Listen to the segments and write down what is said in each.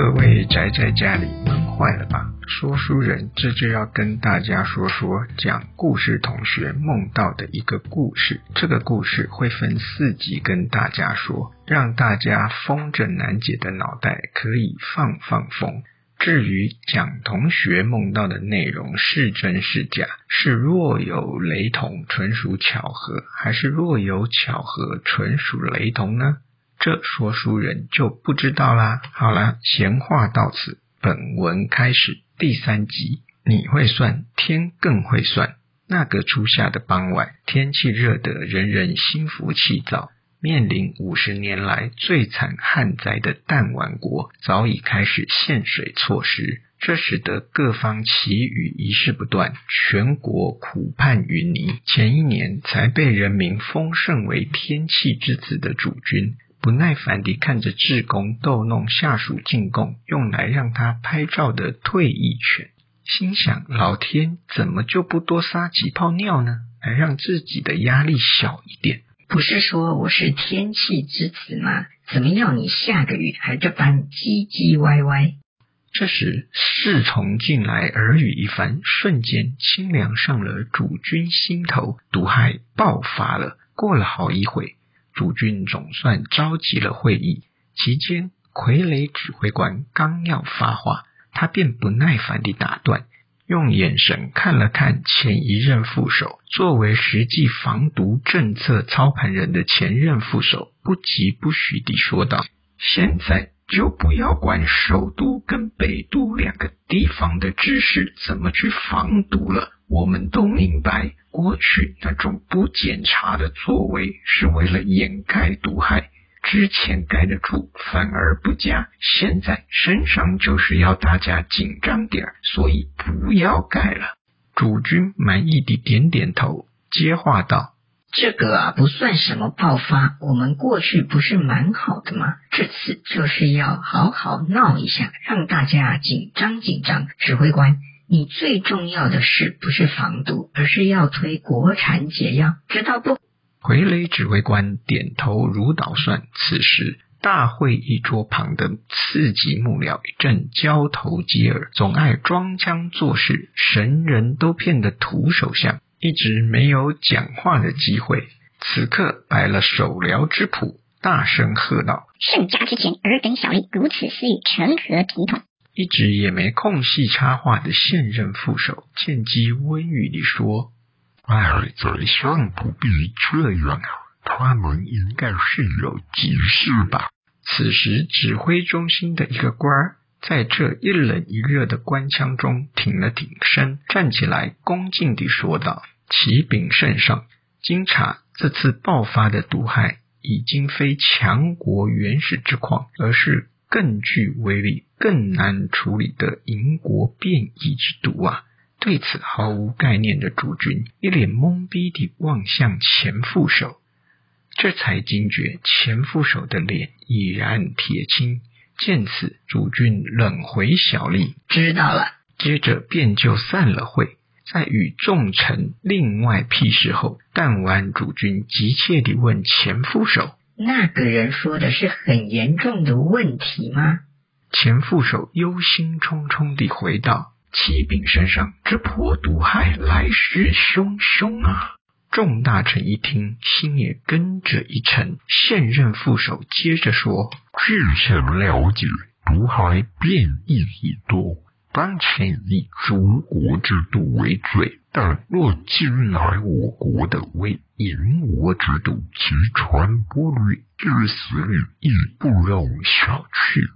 各位宅在家里闷坏了吧？说书人这就要跟大家说说讲故事同学梦到的一个故事。这个故事会分四集跟大家说，让大家风着难解的脑袋可以放放风。至于蒋同学梦到的内容是真是假，是若有雷同纯属巧合，还是若有巧合纯属雷同呢？这说书人就不知道啦。好了，闲话到此，本文开始。第三集，你会算，天更会算。那个初夏的傍晚，天气热得人人心浮气躁。面临五十年来最惨旱灾的弹丸国，早已开始限水措施，这使得各方祈雨仪式不断，全国苦盼云霓。前一年才被人民封圣为天气之子的主君。不耐烦地看着志工逗弄下属进贡用来让他拍照的退役犬，心想：老天怎么就不多撒几泡尿呢？来让自己的压力小一点。不是说我是天气之子吗？怎么要你下个雨还这般唧唧歪歪？这时侍从进来耳语一番，瞬间清凉上了主君心头，毒害爆发了。过了好一会。主君总算召集了会议，期间傀儡指挥官刚要发话，他便不耐烦地打断，用眼神看了看前一任副手，作为实际防毒政策操盘人的前任副手，不疾不徐地说道：“现在就不要管首都跟北都两个地方的知识怎么去防毒了。”我们都明白，过去那种不检查的作为是为了掩盖毒害，之前盖得住反而不加，现在身上就是要大家紧张点儿所以不要盖了。主君满意地点点头，接话道：“这个啊，不算什么爆发，我们过去不是蛮好的吗？这次就是要好好闹一下，让大家紧张紧张。”指挥官。你最重要的事不是防毒，而是要推国产解药，知道不？傀儡指挥官点头如捣蒜。此时，大会议桌旁的次级幕僚一阵交头接耳，总爱装腔作势，神人都骗得土手相，一直没有讲话的机会。此刻摆了手疗之谱，大声喝道：“盛家之前，尔等小吏如此私语，成何体统？”一直也没空隙插话的现任副手见机温语地说：“哎，不必这样，他们应该是有急事吧？”此时，指挥中心的一个官儿在这一冷一热的官腔中挺了挺身，站起来恭敬地说道：“启禀圣上，经查，这次爆发的毒害已经非强国原始之况，而是……”更具威力、更难处理的银国变异之毒啊！对此毫无概念的主君一脸懵逼地望向前副手，这才惊觉前副手的脸已然铁青。见此，主君冷回小吏：“知道了。”接着便就散了会。在与众臣另外辟事后，弹丸主君急切地问前副手。那个人说的是很严重的问题吗？前副手忧心忡忡地回道：“启禀圣上，这破毒害来势汹汹啊！”众大臣一听，心也跟着一沉。现任副手接着说：“据臣了解，毒害变异已多，当前以诸国之度为最。”但若今来我国的为淫魔之毒，其传播率、致死率亦不容小觑。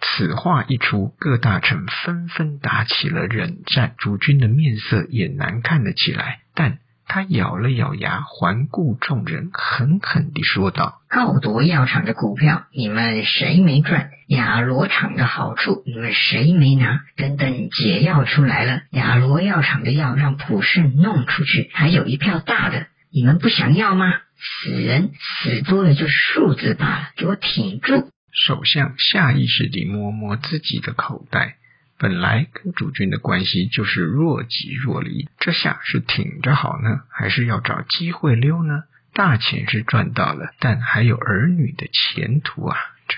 此话一出，各大臣纷纷打起了冷战，主君的面色也难看了起来。但他咬了咬牙，环顾众人，狠狠地说道：“好夺药厂的股票，你们谁没赚？亚罗厂的好处，你们谁没拿？等等，解药出来了，亚罗药厂的药让普世弄出去，还有一票大的，你们不想要吗？死人死多了就数字罢了，给我挺住！”首相下意识地摸摸自己的口袋。本来跟主君的关系就是若即若离，这下是挺着好呢，还是要找机会溜呢？大钱是赚到了，但还有儿女的前途啊，这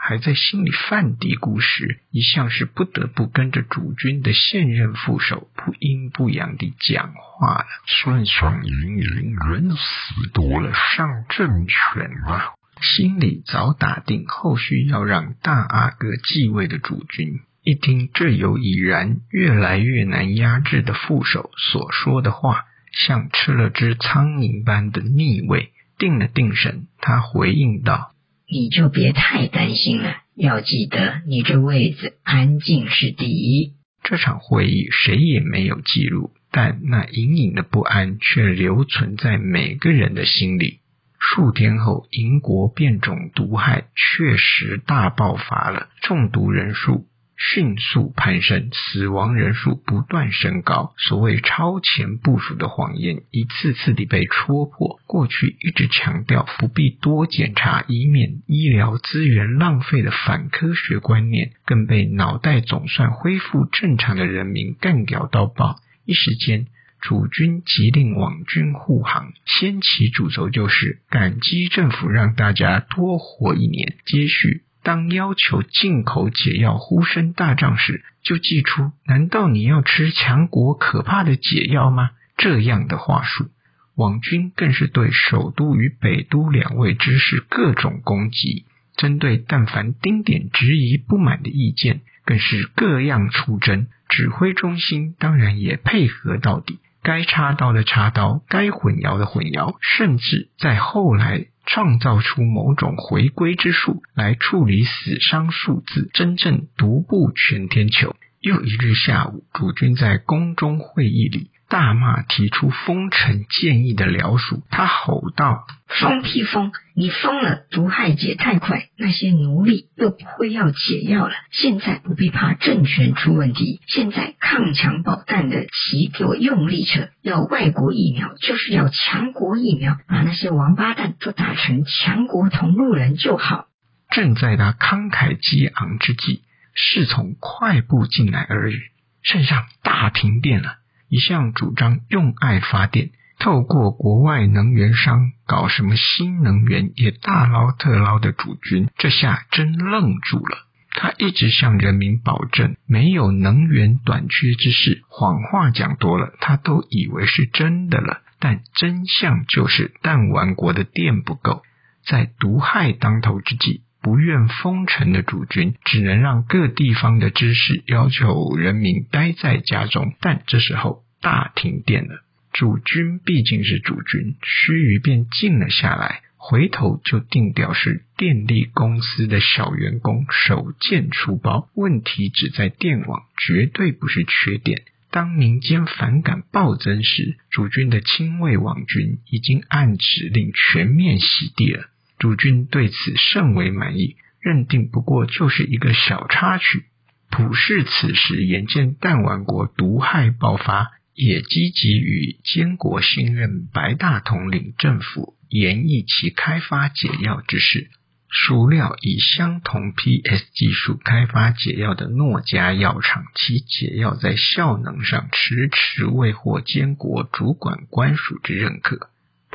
还在心里犯嘀咕时，一向是不得不跟着主君的现任副手不阴不阳地讲话了。顺顺盈盈，人死多了，上政权吧。心里早打定后续要让大阿哥继位的主君，一听这有已然越来越难压制的副手所说的话，像吃了只苍蝇般的腻味。定了定神，他回应道：“你就别太担心了，要记得你这位子安静是第一。”这场会议谁也没有记录，但那隐隐的不安却留存在每个人的心里。数天后，英国变种毒害确实大爆发了，中毒人数。迅速攀升，死亡人数不断升高。所谓超前部署的谎言，一次次地被戳破。过去一直强调不必多检查，以免医疗资源浪费的反科学观念，更被脑袋总算恢复正常的人民干掉到爆。一时间，主君急令网军护航，先起主轴就是感激政府让大家多活一年。接续。当要求进口解药呼声大涨时，就寄出：难道你要吃强国可怕的解药吗？这样的话术，网军更是对首都与北都两位知识各种攻击，针对但凡丁点质疑不满的意见，更是各样出征。指挥中心当然也配合到底，该插刀的插刀，该混淆的混淆，甚至在后来。创造出某种回归之术来处理死伤数字，真正独步全天球。又一日下午，主君在宫中会议里。大骂提出封城建议的辽属，他吼道：“疯屁疯！你疯了！毒害解太快，那些奴隶又不会要解药了。现在不必怕政权出问题，现在抗强保弹的旗给我用力扯！要外国疫苗就是要强国疫苗，把那些王八蛋都打成强国同路人就好。”正在他慷慨激昂之际，侍从快步进来而已，圣上大停电了。一向主张用爱发电，透过国外能源商搞什么新能源也大捞特捞的主君，这下真愣住了。他一直向人民保证没有能源短缺之事，谎话讲多了，他都以为是真的了。但真相就是弹丸国的电不够，在毒害当头之际，不愿封城的主君只能让各地方的知识要求人民待在家中。但这时候。大停电了，主君毕竟是主君，须臾便静了下来，回头就定调是电力公司的小员工手贱出包，问题只在电网，绝对不是缺电。当民间反感暴增时，主君的亲卫网军已经按指令全面洗地了。主君对此甚为满意，认定不过就是一个小插曲。普世此时眼见弹丸国毒害爆发。也积极与监国新任白大统领政府研议其开发解药之事。孰料以相同 PS 技术开发解药的诺家药厂，其解药在效能上迟迟未获监国主管官署之认可。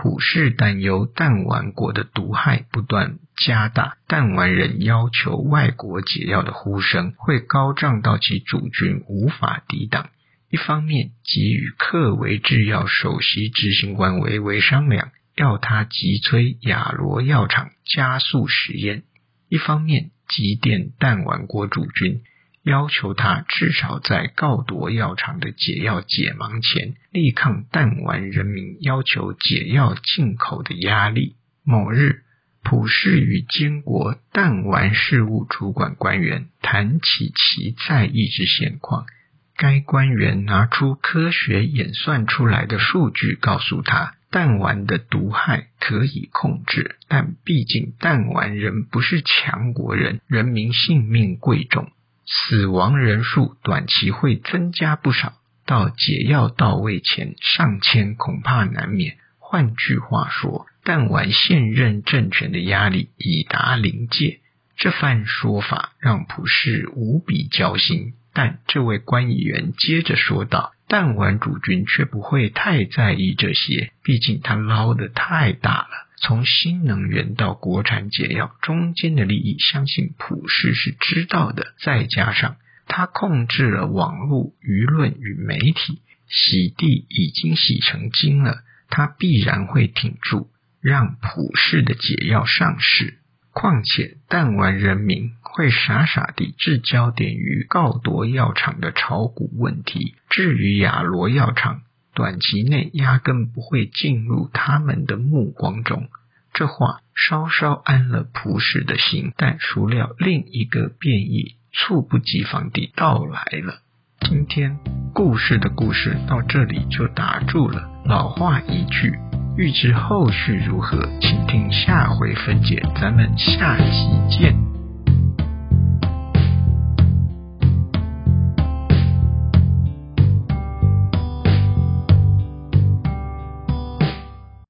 股市担忧弹丸国的毒害不断加大，弹丸人要求外国解药的呼声会高涨到其主君无法抵挡。一方面，即与克维制药首席执行官维维商量，要他急催亚罗药厂加速实验；一方面，急电弹丸国主君，要求他至少在告夺药厂的解药解盲前，力抗弹丸人民要求解药进口的压力。某日，普氏与监国弹丸事务主管官员谈起其在意之现况。该官员拿出科学演算出来的数据，告诉他弹丸的毒害可以控制，但毕竟弹丸人不是强国人，人民性命贵重，死亡人数短期会增加不少。到解药到位前，上千恐怕难免。换句话说，弹丸现任政权的压力已达临界。这番说法让普世无比焦心。但这位官员接着说道：“弹丸主君却不会太在意这些，毕竟他捞的太大了。从新能源到国产解药中间的利益，相信普世是知道的。再加上他控制了网络舆论与媒体，洗地已经洗成精了，他必然会挺住，让普世的解药上市。况且弹丸人民会傻傻地置焦点于告夺药厂的炒股问题，至于亚罗药厂。短期内压根不会进入他们的目光中，这话稍稍安了蒲氏的心，但孰料另一个变异猝不及防地到来了。今天故事的故事到这里就打住了。老话一句，欲知后续如何，请听下回分解。咱们下期见。